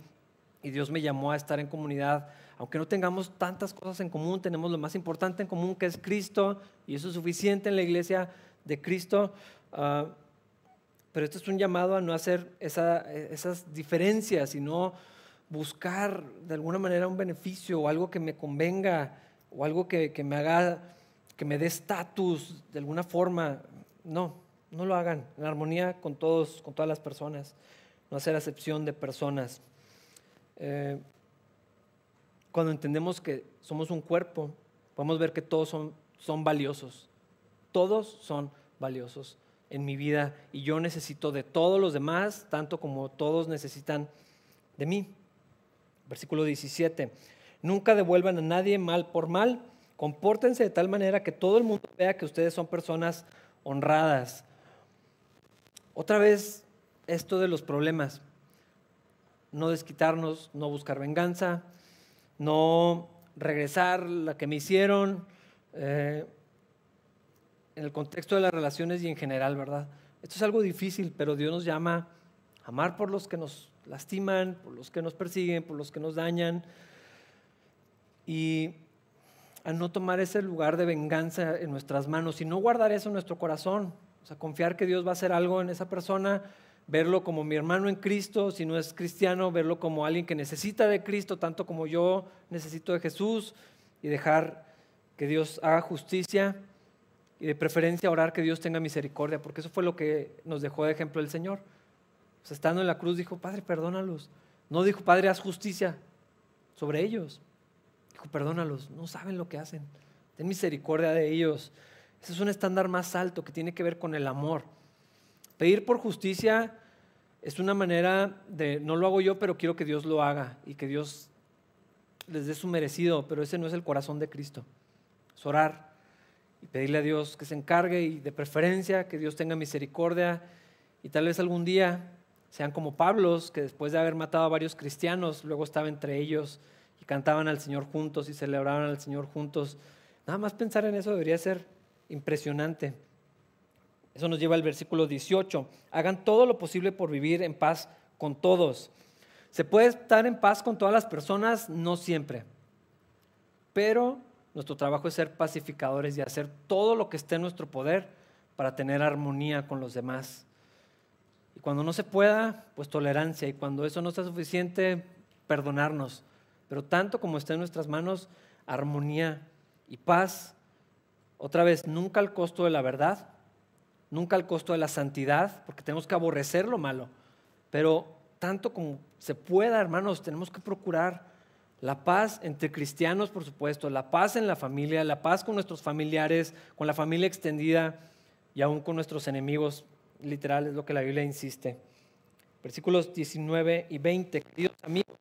Y Dios me llamó a estar en comunidad. Aunque no tengamos tantas cosas en común, tenemos lo más importante en común que es Cristo y eso es suficiente en la iglesia de Cristo. Ah, pero esto es un llamado a no hacer esas diferencias, sino buscar de alguna manera un beneficio o algo que me convenga o algo que, me haga, que me dé estatus de alguna forma. No, no lo hagan en armonía con todos, con todas las personas, no hacer acepción de personas. Eh, cuando entendemos que somos un cuerpo, podemos ver que todos son, son valiosos. Todos son valiosos en mi vida y yo necesito de todos los demás, tanto como todos necesitan de mí. Versículo 17. Nunca devuelvan a nadie mal por mal. Compórtense de tal manera que todo el mundo vea que ustedes son personas honradas. Otra vez, esto de los problemas. No desquitarnos, no buscar venganza, no regresar la que me hicieron, eh, en el contexto de las relaciones y en general, ¿verdad? Esto es algo difícil, pero Dios nos llama a amar por los que nos lastiman, por los que nos persiguen, por los que nos dañan, y a no tomar ese lugar de venganza en nuestras manos y no guardar eso en nuestro corazón. O sea, confiar que Dios va a hacer algo en esa persona, verlo como mi hermano en Cristo, si no es cristiano, verlo como alguien que necesita de Cristo, tanto como yo necesito de Jesús, y dejar que Dios haga justicia y de preferencia orar que Dios tenga misericordia, porque eso fue lo que nos dejó de ejemplo el Señor. Estando en la cruz dijo, Padre, perdónalos. No dijo, Padre, haz justicia sobre ellos perdónalos, no saben lo que hacen. Ten misericordia de ellos. Ese es un estándar más alto que tiene que ver con el amor. Pedir por justicia es una manera de, no lo hago yo, pero quiero que Dios lo haga y que Dios les dé su merecido, pero ese no es el corazón de Cristo. Es orar y pedirle a Dios que se encargue y de preferencia que Dios tenga misericordia y tal vez algún día sean como Pablos, que después de haber matado a varios cristianos, luego estaba entre ellos y cantaban al Señor juntos y celebraban al Señor juntos. Nada más pensar en eso debería ser impresionante. Eso nos lleva al versículo 18. Hagan todo lo posible por vivir en paz con todos. Se puede estar en paz con todas las personas, no siempre. Pero nuestro trabajo es ser pacificadores y hacer todo lo que esté en nuestro poder para tener armonía con los demás. Y cuando no se pueda, pues tolerancia. Y cuando eso no sea suficiente, perdonarnos pero tanto como esté en nuestras manos, armonía y paz. Otra vez, nunca al costo de la verdad, nunca al costo de la santidad, porque tenemos que aborrecer lo malo, pero tanto como se pueda, hermanos, tenemos que procurar la paz entre cristianos, por supuesto, la paz en la familia, la paz con nuestros familiares, con la familia extendida y aún con nuestros enemigos. Literal es lo que la Biblia insiste. Versículos 19 y 20. Queridos amigos,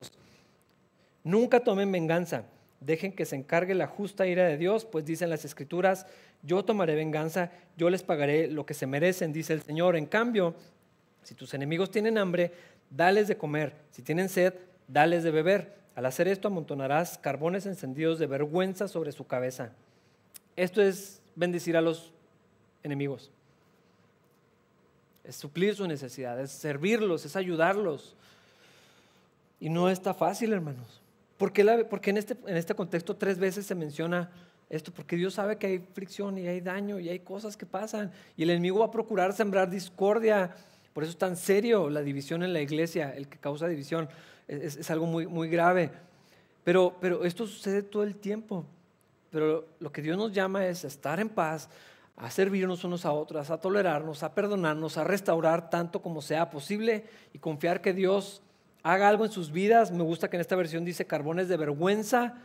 Nunca tomen venganza. Dejen que se encargue la justa ira de Dios, pues dicen las escrituras, yo tomaré venganza, yo les pagaré lo que se merecen, dice el Señor. En cambio, si tus enemigos tienen hambre, dales de comer. Si tienen sed, dales de beber. Al hacer esto amontonarás carbones encendidos de vergüenza sobre su cabeza. Esto es bendecir a los enemigos. Es suplir su necesidad, es servirlos, es ayudarlos. Y no está fácil, hermanos. ¿Por qué, en, este, en este contexto tres veces se menciona esto? Porque Dios sabe que hay fricción y hay daño y hay cosas que pasan. Y el enemigo va a procurar sembrar discordia. Por eso es tan serio la división en la iglesia, el que causa división. Es, algo muy, muy grave. Pero, pero esto sucede todo el tiempo. Pero lo que Dios nos llama es a estar en paz, a servirnos unos a otros, a tolerarnos, a perdonarnos, a restaurar tanto como sea posible y confiar que Dios haga algo en sus vidas. Me gusta que en esta versión dice carbones de vergüenza,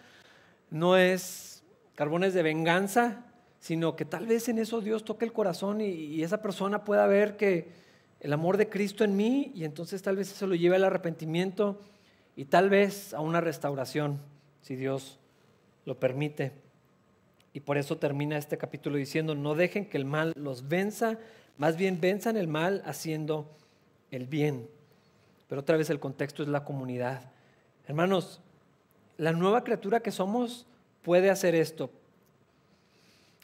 no es carbones de venganza, sino que tal vez en eso Dios toque el corazón y, esa persona pueda ver que el amor de Cristo en mí y entonces tal vez eso lo lleve al arrepentimiento y tal vez a una restauración, si Dios lo permite. Y por eso termina este capítulo diciendo, no dejen que el mal los venza, más bien venzan el mal haciendo el bien. Pero otra vez el contexto es la comunidad. Hermanos, la nueva criatura que somos puede hacer esto.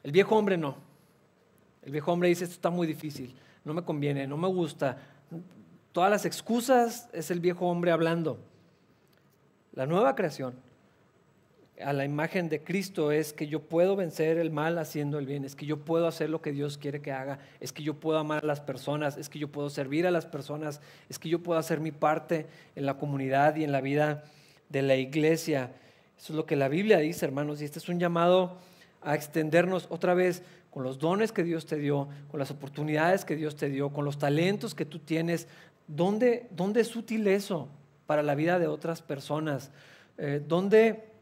El viejo hombre no. El viejo hombre dice, esto está muy difícil, no me conviene, no me gusta. Todas las excusas es el viejo hombre hablando. La nueva creación a la imagen de Cristo es que yo puedo vencer el mal haciendo el bien, es que yo puedo hacer lo que Dios quiere que haga, es que yo puedo amar a las personas, es que yo puedo servir a las personas, es que yo puedo hacer mi parte en la comunidad y en la vida de la iglesia. Eso es lo que la Biblia dice, hermanos, y este es un llamado a extendernos otra vez con los dones que Dios te dio, con las oportunidades que Dios te dio, con los talentos que tú tienes. ¿Dónde, dónde es útil eso para la vida de otras personas? Eh, ¿Dónde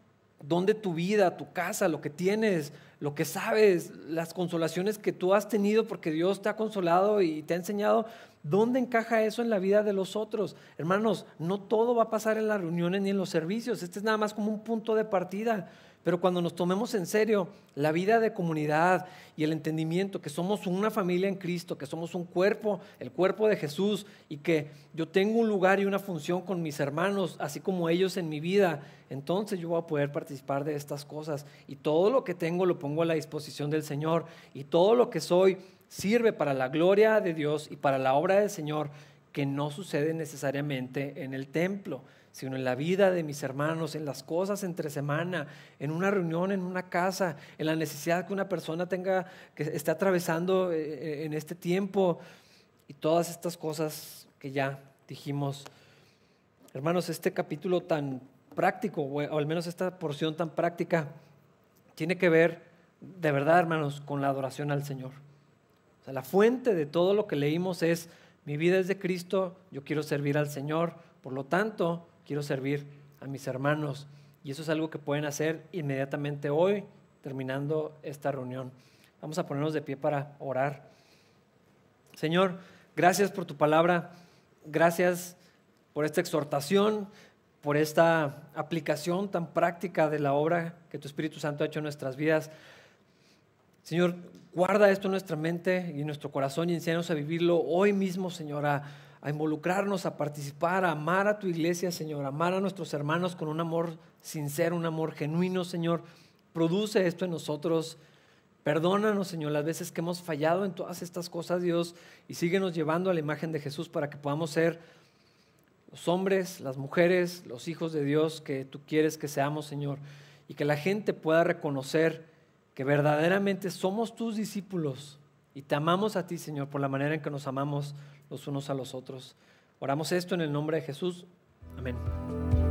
dónde tu vida, tu casa, lo que tienes, lo que sabes, las consolaciones que tú has tenido porque Dios te ha consolado y te ha enseñado, ¿dónde encaja eso en la vida de los otros? Hermanos, no todo va a pasar en las reuniones ni en los servicios, este es nada más como un punto de partida, Pero cuando nos tomemos en serio la vida de comunidad y el entendimiento que somos una familia en Cristo, que somos un cuerpo, el cuerpo de Jesús, y que yo tengo un lugar y una función con mis hermanos, así como ellos en mi vida, entonces yo voy a poder participar de estas cosas. Y todo lo que tengo lo pongo a la disposición del Señor. Y todo lo que soy sirve para la gloria de Dios y para la obra del Señor, que no sucede necesariamente en el templo sino en la vida de mis hermanos, en las cosas entre semana, en una reunión, en una casa, en la necesidad que una persona tenga, que esté atravesando eh, eh, en este tiempo y todas estas cosas que ya dijimos. Hermanos, este capítulo tan práctico, o al menos esta porción tan práctica, tiene que ver, de verdad, hermanos, con la adoración al Señor. La fuente de todo lo que leímos es, mi vida es de Cristo, yo quiero servir al Señor, por lo tanto, quiero servir a mis hermanos. Y eso es algo que pueden hacer inmediatamente hoy, terminando esta reunión. Vamos a ponernos de pie para orar. Señor, gracias por tu palabra, gracias por esta exhortación, por esta aplicación tan práctica de la obra que tu Espíritu Santo ha hecho en nuestras vidas. Señor, guarda esto en nuestra mente y en nuestro corazón y enséñanos a vivirlo hoy mismo, Señor, a, involucrarnos, a participar, a amar a tu iglesia, Señor, amar a nuestros hermanos con un amor sincero, un amor genuino, Señor. Produce esto en nosotros. Perdónanos, Señor, las veces que hemos fallado en todas estas cosas, Dios, y síguenos llevando a la imagen de Jesús para que podamos ser los hombres, las mujeres, los hijos de Dios que tú quieres que seamos, Señor, y que la gente pueda reconocer que verdaderamente somos tus discípulos y te amamos a ti, Señor, por la manera en que nos amamos los unos a los otros. Oramos esto en el nombre de Jesús. Amén.